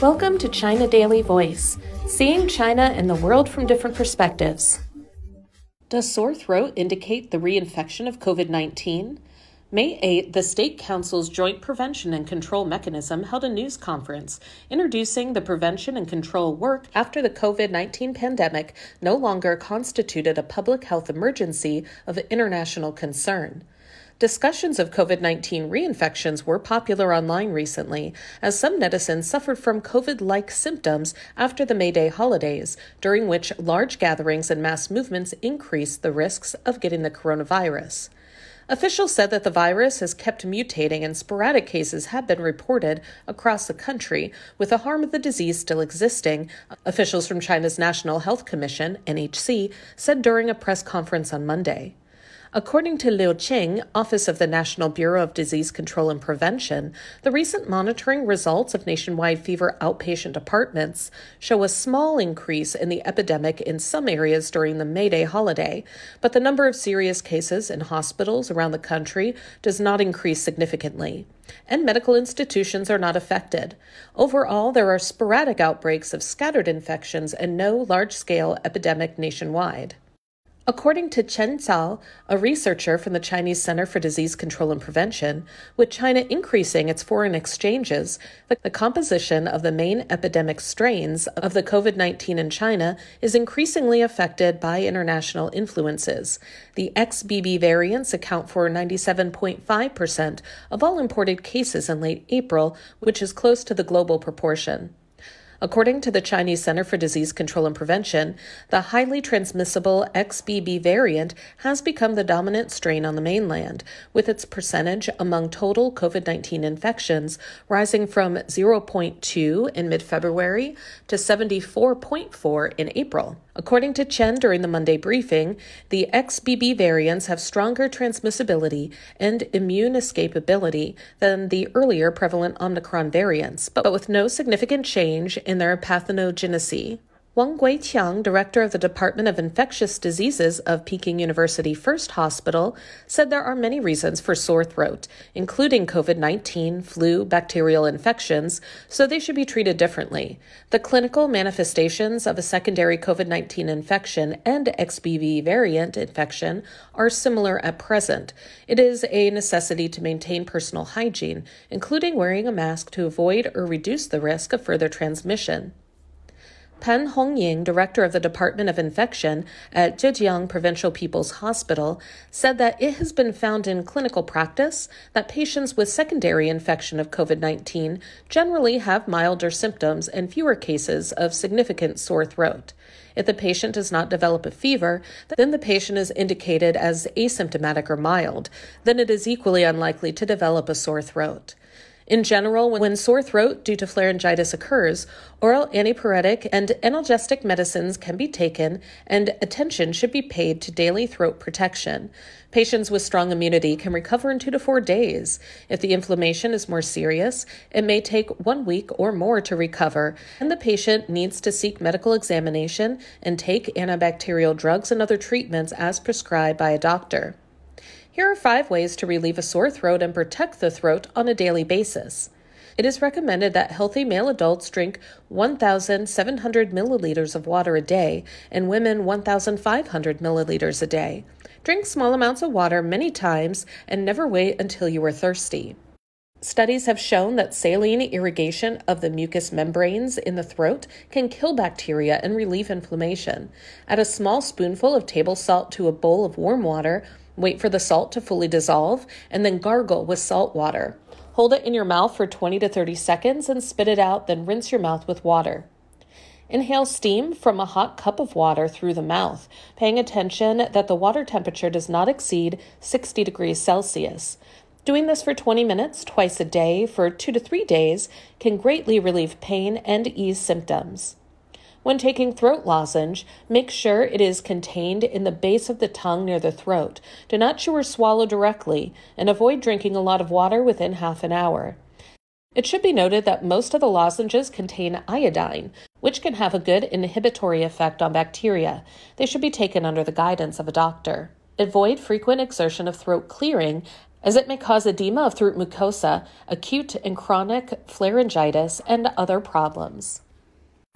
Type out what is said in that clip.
Welcome to China Daily Voice, seeing China and the world from different perspectives. Does sore throat indicate the reinfection of COVID 19? May 8, the State Council's Joint Prevention and Control Mechanism held a news conference introducing the prevention and control work after the COVID 19 pandemic no longer constituted a public health emergency of international concern. Discussions of COVID 19 reinfections were popular online recently, as some netizens suffered from COVID like symptoms after the May Day holidays, during which large gatherings and mass movements increased the risks of getting the coronavirus. Officials said that the virus has kept mutating and sporadic cases have been reported across the country, with the harm of the disease still existing, officials from China's National Health Commission, NHC, said during a press conference on Monday. According to Liu Qing, Office of the National Bureau of Disease Control and Prevention, the recent monitoring results of nationwide fever outpatient departments show a small increase in the epidemic in some areas during the May Day holiday, but the number of serious cases in hospitals around the country does not increase significantly. And medical institutions are not affected. Overall, there are sporadic outbreaks of scattered infections and no large scale epidemic nationwide. According to Chen Zhao, a researcher from the Chinese Center for Disease Control and Prevention, with China increasing its foreign exchanges, the composition of the main epidemic strains of the COVID 19 in China is increasingly affected by international influences. The XBB variants account for 97.5% of all imported cases in late April, which is close to the global proportion. According to the Chinese Center for Disease Control and Prevention, the highly transmissible XBB variant has become the dominant strain on the mainland, with its percentage among total COVID 19 infections rising from 0.2 in mid February to 74.4 in April. According to Chen during the Monday briefing, the XBB variants have stronger transmissibility and immune escapability than the earlier prevalent Omicron variants, but with no significant change in their pathogenicity. Wang Guiqiang, director of the Department of Infectious Diseases of Peking University First Hospital, said there are many reasons for sore throat, including COVID 19, flu, bacterial infections, so they should be treated differently. The clinical manifestations of a secondary COVID 19 infection and XBB variant infection are similar at present. It is a necessity to maintain personal hygiene, including wearing a mask to avoid or reduce the risk of further transmission. Pen Hongying, director of the Department of Infection at Zhejiang Provincial People's Hospital, said that it has been found in clinical practice that patients with secondary infection of COVID 19 generally have milder symptoms and fewer cases of significant sore throat. If the patient does not develop a fever, then the patient is indicated as asymptomatic or mild. Then it is equally unlikely to develop a sore throat. In general, when sore throat due to pharyngitis occurs, oral antipyretic and analgesic medicines can be taken and attention should be paid to daily throat protection. Patients with strong immunity can recover in two to four days. If the inflammation is more serious, it may take one week or more to recover, and the patient needs to seek medical examination and take antibacterial drugs and other treatments as prescribed by a doctor. Here are five ways to relieve a sore throat and protect the throat on a daily basis. It is recommended that healthy male adults drink 1,700 milliliters of water a day and women 1,500 milliliters a day. Drink small amounts of water many times and never wait until you are thirsty. Studies have shown that saline irrigation of the mucous membranes in the throat can kill bacteria and relieve inflammation. Add a small spoonful of table salt to a bowl of warm water Wait for the salt to fully dissolve and then gargle with salt water. Hold it in your mouth for 20 to 30 seconds and spit it out, then rinse your mouth with water. Inhale steam from a hot cup of water through the mouth, paying attention that the water temperature does not exceed 60 degrees Celsius. Doing this for 20 minutes twice a day for two to three days can greatly relieve pain and ease symptoms. When taking throat lozenge, make sure it is contained in the base of the tongue near the throat. Do not chew or swallow directly, and avoid drinking a lot of water within half an hour. It should be noted that most of the lozenges contain iodine, which can have a good inhibitory effect on bacteria. They should be taken under the guidance of a doctor. Avoid frequent exertion of throat clearing as it may cause edema of throat mucosa, acute and chronic pharyngitis, and other problems.